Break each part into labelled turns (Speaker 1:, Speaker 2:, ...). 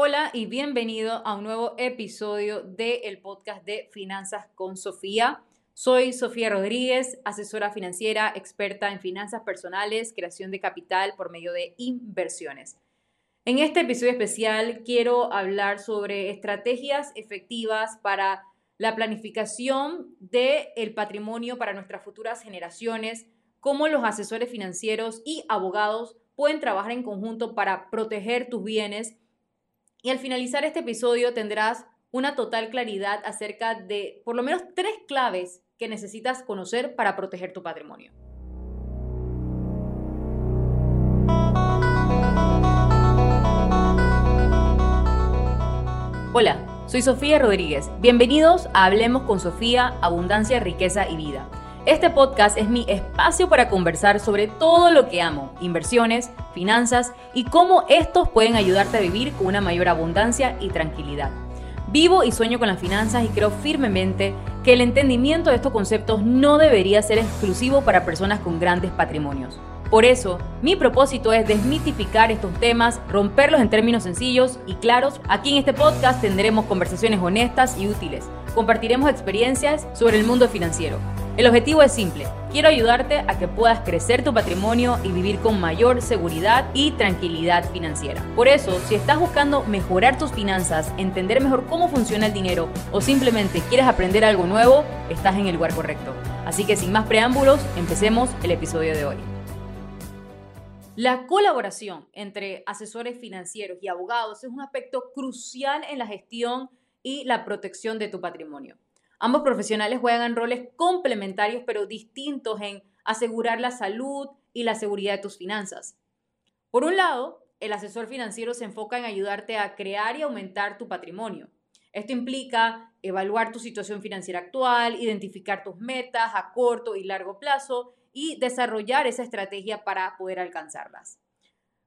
Speaker 1: Hola y bienvenido a un nuevo episodio del podcast de Finanzas con Sofía. Soy Sofía Rodríguez, asesora financiera, experta en finanzas personales, creación de capital por medio de inversiones. En este episodio especial quiero hablar sobre estrategias efectivas para la planificación del patrimonio para nuestras futuras generaciones, cómo los asesores financieros y abogados pueden trabajar en conjunto para proteger tus bienes y al finalizar este episodio tendrás una total claridad acerca de por lo menos tres claves que necesitas conocer para proteger tu patrimonio. Hola, soy Sofía Rodríguez. Bienvenidos a Hablemos con Sofía, Abundancia, Riqueza y Vida este podcast es mi espacio para conversar sobre todo lo que amo, inversiones, finanzas y cómo estos pueden ayudarte a vivir con una mayor abundancia y tranquilidad. Vivo y sueño con las finanzas y creo firmemente que el entendimiento de estos conceptos no debería ser exclusivo para personas con grandes patrimonios. Por eso, mi propósito es desmitificar estos temas, romperlos en términos sencillos y claros. Aquí en este podcast tendremos conversaciones honestas y útiles. Compartiremos experiencias sobre el mundo financiero el objetivo es simple. Quiero ayudarte a que puedas crecer tu patrimonio y vivir con mayor seguridad y tranquilidad financiera. Por eso, si estás buscando mejorar tus finanzas, entender mejor cómo funciona el dinero o simplemente quieres aprender algo nuevo, estás en el lugar correcto. Así que sin más preámbulos, empecemos el episodio de hoy. La colaboración entre asesores financieros y abogados es un aspecto crucial en la gestión y la protección de tu patrimonio. Ambos profesionales juegan roles complementarios pero distintos en asegurar la salud y la seguridad de tus finanzas. Por un lado, el asesor financiero se enfoca en ayudarte a crear y aumentar tu patrimonio. Esto implica evaluar tu situación financiera actual, identificar tus metas a corto y largo plazo y desarrollar esa estrategia para poder alcanzarlas.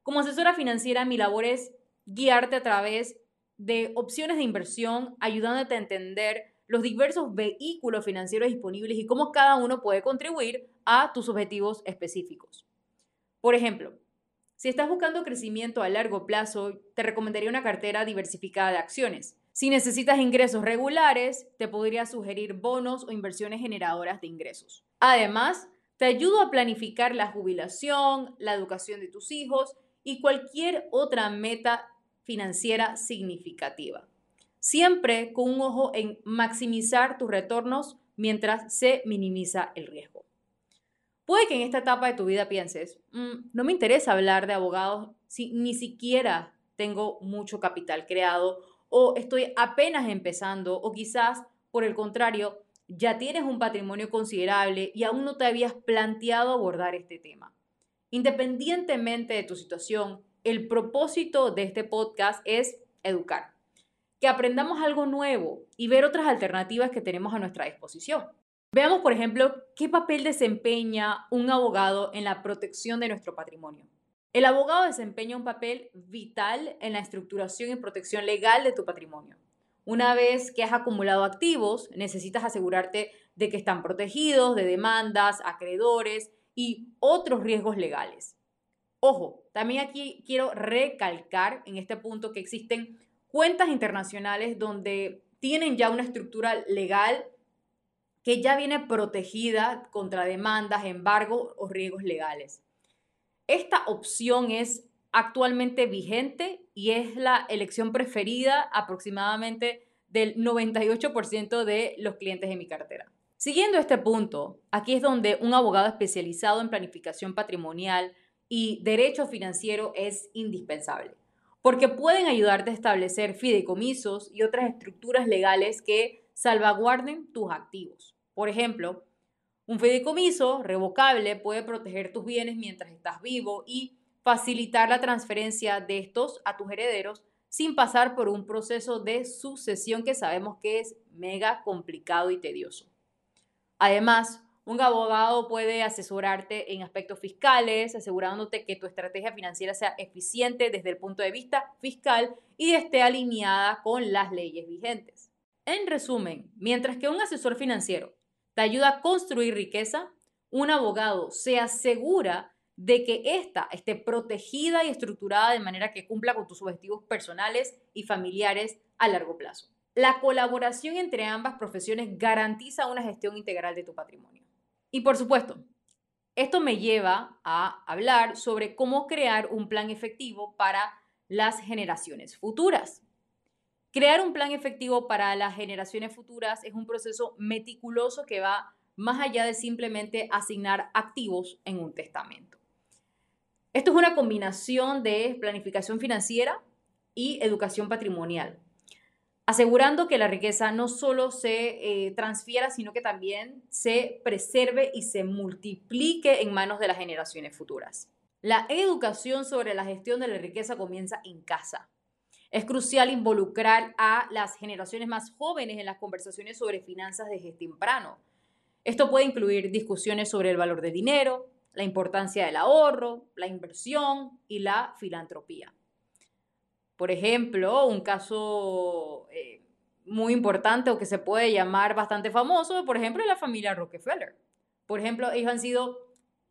Speaker 1: Como asesora financiera, mi labor es guiarte a través de opciones de inversión, ayudándote a entender los diversos vehículos financieros disponibles y cómo cada uno puede contribuir a tus objetivos específicos. Por ejemplo, si estás buscando crecimiento a largo plazo, te recomendaría una cartera diversificada de acciones. Si necesitas ingresos regulares, te podría sugerir bonos o inversiones generadoras de ingresos. Además, te ayudo a planificar la jubilación, la educación de tus hijos y cualquier otra meta financiera significativa siempre con un ojo en maximizar tus retornos mientras se minimiza el riesgo. Puede que en esta etapa de tu vida pienses, mm, no me interesa hablar de abogados si ni siquiera tengo mucho capital creado o estoy apenas empezando o quizás, por el contrario, ya tienes un patrimonio considerable y aún no te habías planteado abordar este tema. Independientemente de tu situación, el propósito de este podcast es educar que aprendamos algo nuevo y ver otras alternativas que tenemos a nuestra disposición. Veamos, por ejemplo, qué papel desempeña un abogado en la protección de nuestro patrimonio. El abogado desempeña un papel vital en la estructuración y protección legal de tu patrimonio. Una vez que has acumulado activos, necesitas asegurarte de que están protegidos de demandas, acreedores y otros riesgos legales. Ojo, también aquí quiero recalcar en este punto que existen cuentas internacionales donde tienen ya una estructura legal que ya viene protegida contra demandas, embargos o riesgos legales. Esta opción es actualmente vigente y es la elección preferida aproximadamente del 98% de los clientes de mi cartera. Siguiendo este punto, aquí es donde un abogado especializado en planificación patrimonial y derecho financiero es indispensable porque pueden ayudarte a establecer fideicomisos y otras estructuras legales que salvaguarden tus activos. Por ejemplo, un fideicomiso revocable puede proteger tus bienes mientras estás vivo y facilitar la transferencia de estos a tus herederos sin pasar por un proceso de sucesión que sabemos que es mega complicado y tedioso. Además, un abogado puede asesorarte en aspectos fiscales, asegurándote que tu estrategia financiera sea eficiente desde el punto de vista fiscal y esté alineada con las leyes vigentes. En resumen, mientras que un asesor financiero te ayuda a construir riqueza, un abogado se asegura de que ésta esté protegida y estructurada de manera que cumpla con tus objetivos personales y familiares a largo plazo. La colaboración entre ambas profesiones garantiza una gestión integral de tu patrimonio. Y por supuesto, esto me lleva a hablar sobre cómo crear un plan efectivo para las generaciones futuras. Crear un plan efectivo para las generaciones futuras es un proceso meticuloso que va más allá de simplemente asignar activos en un testamento. Esto es una combinación de planificación financiera y educación patrimonial, asegurando que la riqueza no solo se eh, transfiera, sino que también se preserve y se multiplique en manos de las generaciones futuras. La educación sobre la gestión de la riqueza comienza en casa. Es crucial involucrar a las generaciones más jóvenes en las conversaciones sobre finanzas desde temprano. Esto puede incluir discusiones sobre el valor del dinero, la importancia del ahorro, la inversión y la filantropía. Por ejemplo, un caso eh, muy importante o que se puede llamar bastante famoso, por ejemplo, la familia Rockefeller. Por ejemplo, ellos han sido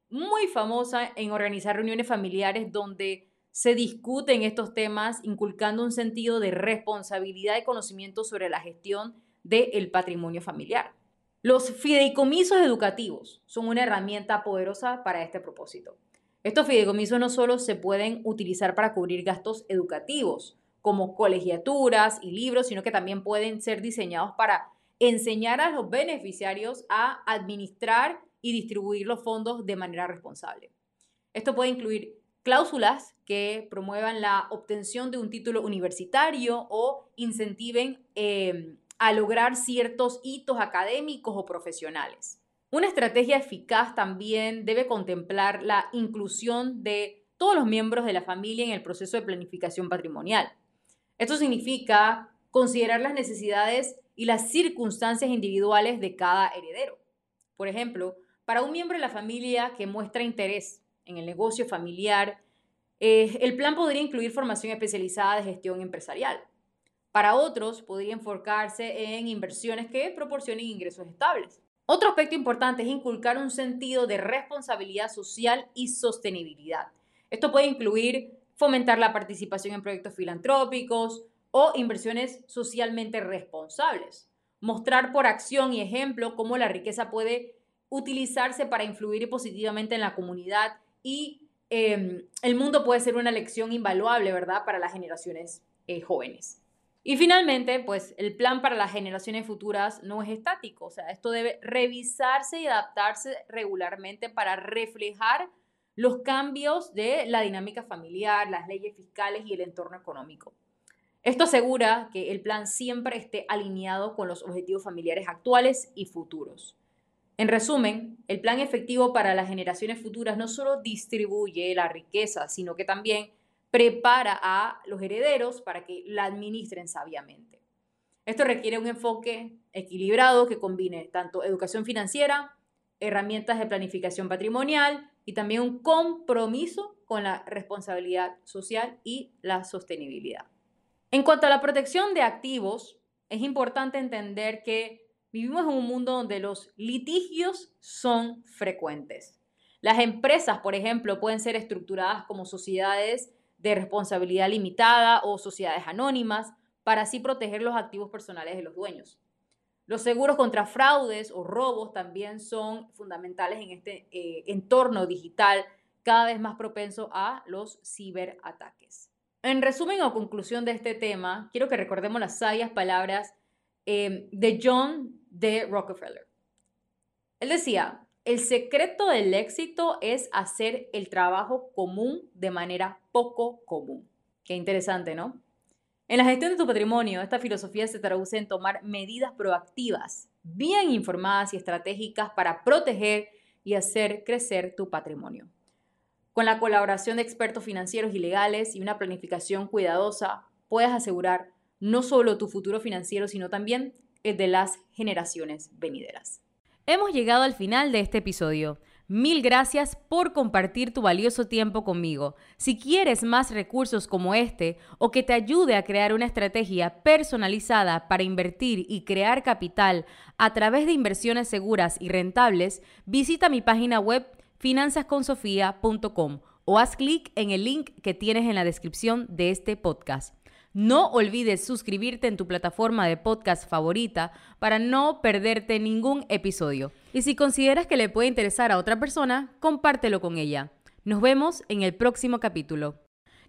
Speaker 1: muy famosa en organizar reuniones familiares donde se discuten estos temas, inculcando un sentido de responsabilidad y conocimiento sobre la gestión del patrimonio familiar. Los fideicomisos educativos son una herramienta poderosa para este propósito. Estos fideicomisos no solo se pueden utilizar para cubrir gastos educativos, como colegiaturas y libros, sino que también pueden ser diseñados para enseñar a los beneficiarios a administrar y distribuir los fondos de manera responsable. Esto puede incluir cláusulas que promuevan la obtención de un título universitario o incentiven eh, a lograr ciertos hitos académicos o profesionales. Una estrategia eficaz también debe contemplar la inclusión de todos los miembros de la familia en el proceso de planificación patrimonial. Esto significa considerar las necesidades y las circunstancias individuales de cada heredero. Por ejemplo, para un miembro de la familia que muestra interés en el negocio familiar, eh, el plan podría incluir formación especializada de gestión empresarial. Para otros, podría enfocarse en inversiones que proporcionen ingresos estables. Otro aspecto importante es inculcar un sentido de responsabilidad social y sostenibilidad. Esto puede incluir fomentar la participación en proyectos filantrópicos o inversiones socialmente responsables. Mostrar por acción y ejemplo cómo la riqueza puede utilizarse para influir positivamente en la comunidad y em, el mundo puede ser una lección invaluable, ¿verdad?, para las generaciones eh, jóvenes. Y finalmente, pues el plan para las generaciones futuras no es estático, o sea, esto debe revisarse y adaptarse regularmente para reflejar los cambios de la dinámica familiar, las leyes fiscales y el entorno económico. Esto asegura que el plan siempre esté alineado con los objetivos familiares actuales y futuros. En resumen, el plan efectivo para las generaciones futuras no solo distribuye la riqueza, sino que también prepara a los herederos para que la administren sabiamente. Esto requiere un enfoque equilibrado que combine tanto educación financiera, herramientas de planificación patrimonial y también un compromiso con la responsabilidad social y la sostenibilidad. En cuanto a la protección de activos, es importante entender que vivimos en un mundo donde los litigios son frecuentes. Las empresas, por ejemplo, pueden ser estructuradas como sociedades de responsabilidad limitada o sociedades anónimas para así proteger los activos personales de los dueños. Los seguros contra fraudes o robos también son fundamentales en este eh, entorno digital cada vez más propenso a los ciberataques. En resumen o conclusión de este tema, quiero que recordemos las sabias palabras eh, de John D. Rockefeller. Él decía, el secreto del éxito es hacer el trabajo común de manera poco común. Qué interesante, ¿no? En la gestión de tu patrimonio, esta filosofía se traduce en tomar medidas proactivas, bien informadas y estratégicas para proteger y hacer crecer tu patrimonio. Con la colaboración de expertos financieros y legales y una planificación cuidadosa, puedes asegurar no solo tu futuro financiero, sino también el de las generaciones venideras. Hemos llegado al final de este episodio. Mil gracias por compartir tu valioso tiempo conmigo. Si quieres más recursos como este o que te ayude a crear una estrategia personalizada para invertir y crear capital a través de inversiones seguras y rentables, visita mi página web finanzasconsofía.com o haz clic en el link que tienes en la descripción de este podcast. No olvides suscribirte en tu plataforma de podcast favorita para no perderte ningún episodio. Y si consideras que le puede interesar a otra persona, compártelo con ella. Nos vemos en el próximo capítulo.